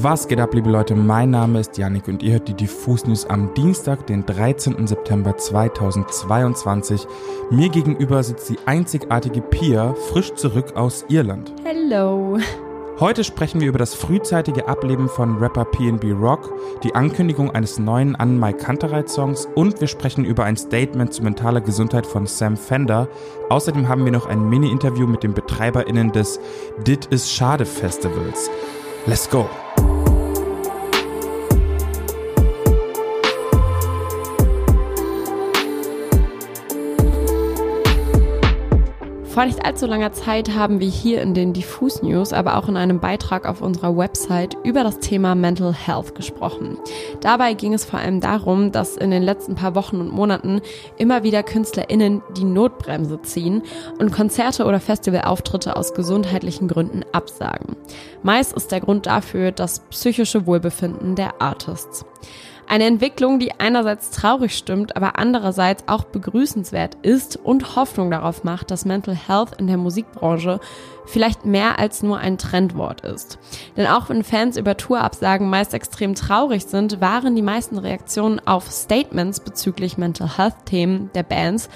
Was geht ab, liebe Leute? Mein Name ist Yannick und ihr hört die Diffus News am Dienstag, den 13. September 2022. Mir gegenüber sitzt die einzigartige Pia, frisch zurück aus Irland. Hello. Heute sprechen wir über das frühzeitige Ableben von Rapper PNB Rock, die Ankündigung eines neuen An Mike Kantereit Songs und wir sprechen über ein Statement zu mentaler Gesundheit von Sam Fender. Außerdem haben wir noch ein Mini-Interview mit den BetreiberInnen des Dit is Schade Festivals. Let's go! Vor nicht allzu langer Zeit haben wir hier in den Diffus News, aber auch in einem Beitrag auf unserer Website über das Thema Mental Health gesprochen. Dabei ging es vor allem darum, dass in den letzten paar Wochen und Monaten immer wieder KünstlerInnen die Notbremse ziehen und Konzerte oder Festivalauftritte aus gesundheitlichen Gründen absagen. Meist ist der Grund dafür das psychische Wohlbefinden der Artists. Eine Entwicklung, die einerseits traurig stimmt, aber andererseits auch begrüßenswert ist und Hoffnung darauf macht, dass Mental Health in der Musikbranche vielleicht mehr als nur ein Trendwort ist. Denn auch wenn Fans über Tourabsagen meist extrem traurig sind, waren die meisten Reaktionen auf Statements bezüglich Mental Health Themen der Bands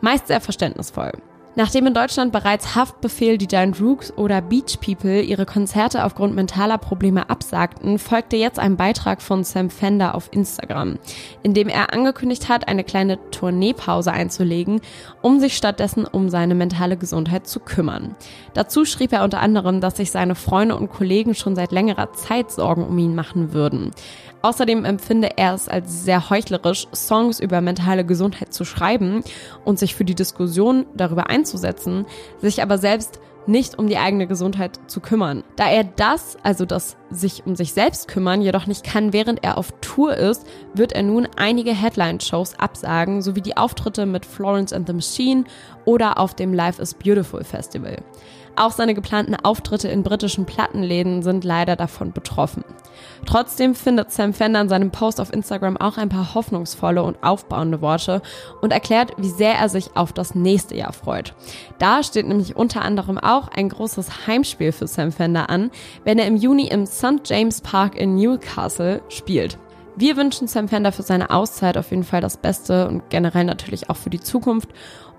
meist sehr verständnisvoll. Nachdem in Deutschland bereits Haftbefehl, die Giant Rooks oder Beach People ihre Konzerte aufgrund mentaler Probleme absagten, folgte jetzt ein Beitrag von Sam Fender auf Instagram, in dem er angekündigt hat, eine kleine Tourneepause einzulegen, um sich stattdessen um seine mentale Gesundheit zu kümmern. Dazu schrieb er unter anderem, dass sich seine Freunde und Kollegen schon seit längerer Zeit Sorgen um ihn machen würden. Außerdem empfinde er es als sehr heuchlerisch, Songs über mentale Gesundheit zu schreiben und sich für die Diskussion darüber einzusetzen, sich aber selbst nicht um die eigene Gesundheit zu kümmern. Da er das, also das sich um sich selbst kümmern, jedoch nicht kann, während er auf Tour ist, wird er nun einige Headline-Shows absagen, sowie die Auftritte mit Florence and the Machine oder auf dem Life is Beautiful Festival. Auch seine geplanten Auftritte in britischen Plattenläden sind leider davon betroffen. Trotzdem findet Sam Fender in seinem Post auf Instagram auch ein paar hoffnungsvolle und aufbauende Worte und erklärt, wie sehr er sich auf das nächste Jahr freut. Da steht nämlich unter anderem auch ein großes Heimspiel für Sam Fender an, wenn er im Juni im St. James Park in Newcastle spielt. Wir wünschen Sam Fender für seine Auszeit auf jeden Fall das Beste und generell natürlich auch für die Zukunft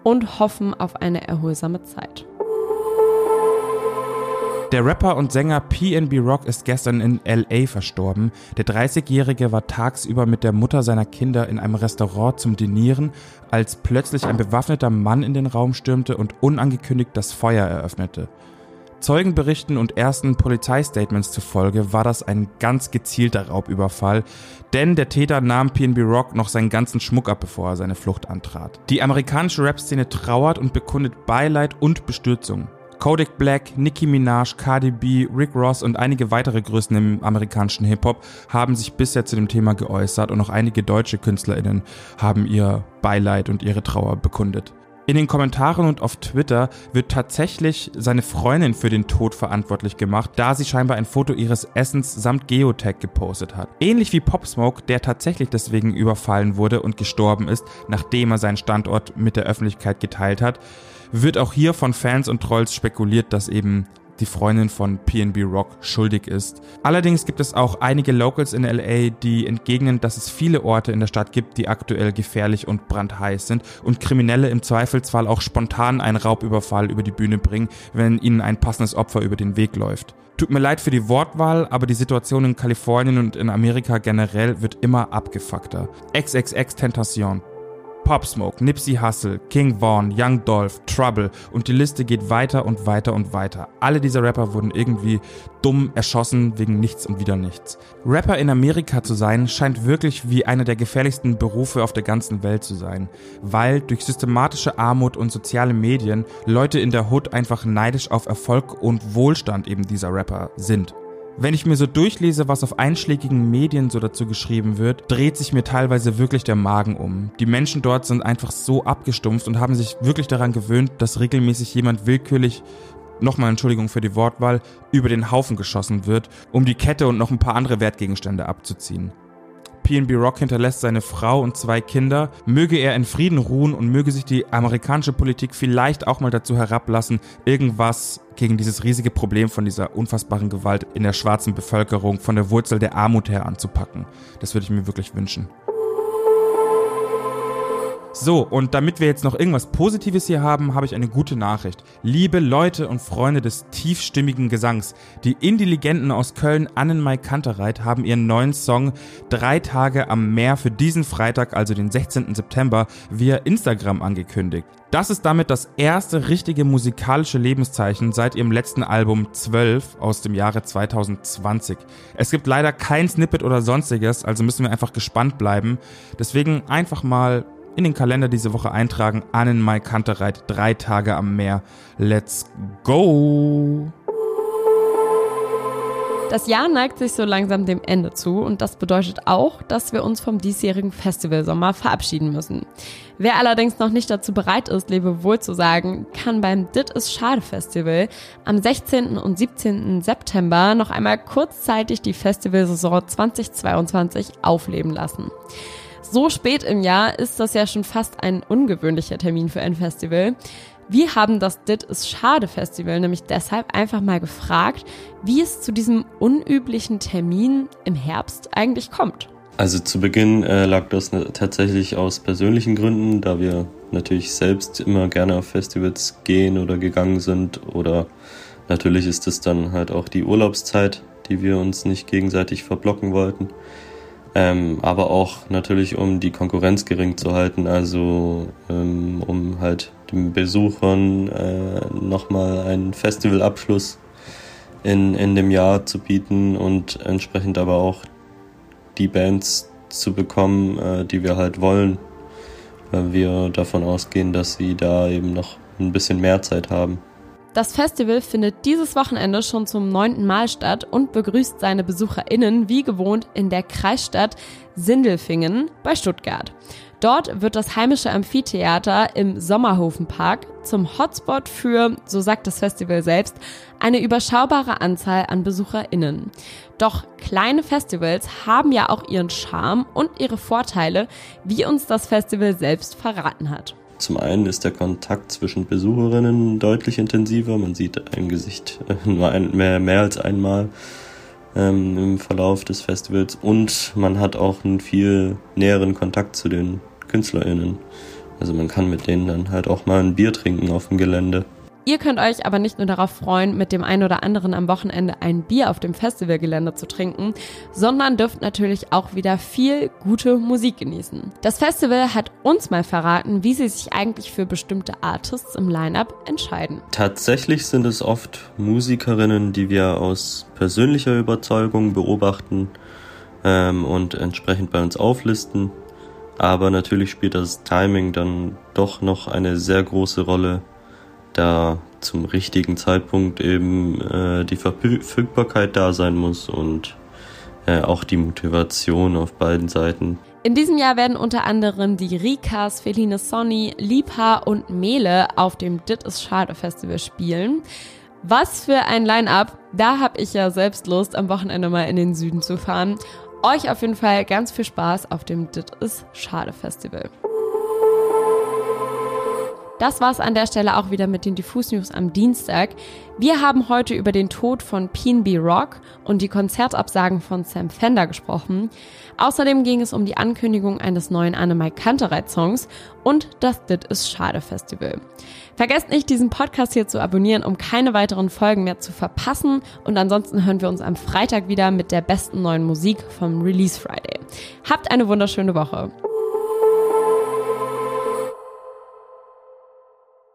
und hoffen auf eine erholsame Zeit. Der Rapper und Sänger PNB Rock ist gestern in LA verstorben. Der 30-Jährige war tagsüber mit der Mutter seiner Kinder in einem Restaurant zum Dinieren, als plötzlich ein bewaffneter Mann in den Raum stürmte und unangekündigt das Feuer eröffnete. Zeugenberichten und ersten Polizeistatements zufolge war das ein ganz gezielter Raubüberfall, denn der Täter nahm PNB Rock noch seinen ganzen Schmuck ab, bevor er seine Flucht antrat. Die amerikanische Rap-Szene trauert und bekundet Beileid und Bestürzung. Kodak Black, Nicki Minaj, Cardi B, Rick Ross und einige weitere Größen im amerikanischen Hip-Hop haben sich bisher zu dem Thema geäußert und auch einige deutsche KünstlerInnen haben ihr Beileid und ihre Trauer bekundet. In den Kommentaren und auf Twitter wird tatsächlich seine Freundin für den Tod verantwortlich gemacht, da sie scheinbar ein Foto ihres Essens samt Geotag gepostet hat. Ähnlich wie Pop Smoke, der tatsächlich deswegen überfallen wurde und gestorben ist, nachdem er seinen Standort mit der Öffentlichkeit geteilt hat, wird auch hier von Fans und Trolls spekuliert, dass eben die Freundin von PNB Rock schuldig ist. Allerdings gibt es auch einige Locals in LA, die entgegnen, dass es viele Orte in der Stadt gibt, die aktuell gefährlich und brandheiß sind und Kriminelle im Zweifelsfall auch spontan einen Raubüberfall über die Bühne bringen, wenn ihnen ein passendes Opfer über den Weg läuft. Tut mir leid für die Wortwahl, aber die Situation in Kalifornien und in Amerika generell wird immer abgefuckter. XXX Tentation. Pop Smoke, Nipsey Hussle, King Vaughn, Young Dolph, Trouble und die Liste geht weiter und weiter und weiter. Alle diese Rapper wurden irgendwie dumm erschossen wegen nichts und wieder nichts. Rapper in Amerika zu sein scheint wirklich wie einer der gefährlichsten Berufe auf der ganzen Welt zu sein, weil durch systematische Armut und soziale Medien Leute in der Hood einfach neidisch auf Erfolg und Wohlstand eben dieser Rapper sind. Wenn ich mir so durchlese, was auf einschlägigen Medien so dazu geschrieben wird, dreht sich mir teilweise wirklich der Magen um. Die Menschen dort sind einfach so abgestumpft und haben sich wirklich daran gewöhnt, dass regelmäßig jemand willkürlich nochmal Entschuldigung für die Wortwahl, über den Haufen geschossen wird, um die Kette und noch ein paar andere Wertgegenstände abzuziehen. PNB Rock hinterlässt seine Frau und zwei Kinder. Möge er in Frieden ruhen und möge sich die amerikanische Politik vielleicht auch mal dazu herablassen, irgendwas gegen dieses riesige Problem von dieser unfassbaren Gewalt in der schwarzen Bevölkerung von der Wurzel der Armut her anzupacken. Das würde ich mir wirklich wünschen. So, und damit wir jetzt noch irgendwas Positives hier haben, habe ich eine gute Nachricht. Liebe Leute und Freunde des tiefstimmigen Gesangs, die Intelligenten aus Köln Annenmai Kantereit haben ihren neuen Song Drei Tage am Meer für diesen Freitag, also den 16. September, via Instagram angekündigt. Das ist damit das erste richtige musikalische Lebenszeichen seit ihrem letzten Album 12 aus dem Jahre 2020. Es gibt leider kein Snippet oder sonstiges, also müssen wir einfach gespannt bleiben. Deswegen einfach mal in den Kalender diese Woche eintragen. Annen Mai Kantereit, drei Tage am Meer. Let's go! Das Jahr neigt sich so langsam dem Ende zu und das bedeutet auch, dass wir uns vom diesjährigen Festivalsommer verabschieden müssen. Wer allerdings noch nicht dazu bereit ist, Lebewohl zu sagen, kann beim Dit is Schade Festival am 16. und 17. September noch einmal kurzzeitig die Festivalsaison 2022 aufleben lassen so spät im Jahr ist das ja schon fast ein ungewöhnlicher Termin für ein Festival. Wir haben das Dit ist Schade Festival nämlich deshalb einfach mal gefragt, wie es zu diesem unüblichen Termin im Herbst eigentlich kommt. Also zu Beginn äh, lag das tatsächlich aus persönlichen Gründen, da wir natürlich selbst immer gerne auf Festivals gehen oder gegangen sind oder natürlich ist es dann halt auch die Urlaubszeit, die wir uns nicht gegenseitig verblocken wollten ähm, aber auch natürlich, um die Konkurrenz gering zu halten, also ähm, um halt den Besuchern äh, nochmal einen Festivalabschluss in, in dem Jahr zu bieten und entsprechend aber auch die Bands zu bekommen, äh, die wir halt wollen, weil wir davon ausgehen, dass sie da eben noch ein bisschen mehr Zeit haben. Das Festival findet dieses Wochenende schon zum neunten Mal statt und begrüßt seine BesucherInnen wie gewohnt in der Kreisstadt Sindelfingen bei Stuttgart. Dort wird das heimische Amphitheater im Sommerhofenpark zum Hotspot für, so sagt das Festival selbst, eine überschaubare Anzahl an BesucherInnen. Doch kleine Festivals haben ja auch ihren Charme und ihre Vorteile, wie uns das Festival selbst verraten hat. Zum einen ist der Kontakt zwischen Besucherinnen deutlich intensiver. Man sieht ein Gesicht äh, nur ein, mehr, mehr als einmal ähm, im Verlauf des Festivals und man hat auch einen viel näheren Kontakt zu den KünstlerInnen. Also man kann mit denen dann halt auch mal ein Bier trinken auf dem Gelände. Ihr könnt euch aber nicht nur darauf freuen, mit dem einen oder anderen am Wochenende ein Bier auf dem Festivalgelände zu trinken, sondern dürft natürlich auch wieder viel gute Musik genießen. Das Festival hat uns mal verraten, wie sie sich eigentlich für bestimmte Artists im Line-up entscheiden. Tatsächlich sind es oft Musikerinnen, die wir aus persönlicher Überzeugung beobachten ähm, und entsprechend bei uns auflisten. Aber natürlich spielt das Timing dann doch noch eine sehr große Rolle da zum richtigen Zeitpunkt eben äh, die Verfügbarkeit da sein muss und äh, auch die Motivation auf beiden Seiten. In diesem Jahr werden unter anderem die Rikas, Feline Sonny, Liebha und Mele auf dem Dit is Schade Festival spielen. Was für ein Line-up. Da habe ich ja selbst Lust, am Wochenende mal in den Süden zu fahren. Euch auf jeden Fall ganz viel Spaß auf dem Dit is Schade Festival. Das war's an der Stelle auch wieder mit den Diffus News am Dienstag. Wir haben heute über den Tod von PNB Rock und die Konzertabsagen von Sam Fender gesprochen. Außerdem ging es um die Ankündigung eines neuen Annemai Kantereit Songs und das Dit is Schade Festival. Vergesst nicht, diesen Podcast hier zu abonnieren, um keine weiteren Folgen mehr zu verpassen. Und ansonsten hören wir uns am Freitag wieder mit der besten neuen Musik vom Release Friday. Habt eine wunderschöne Woche.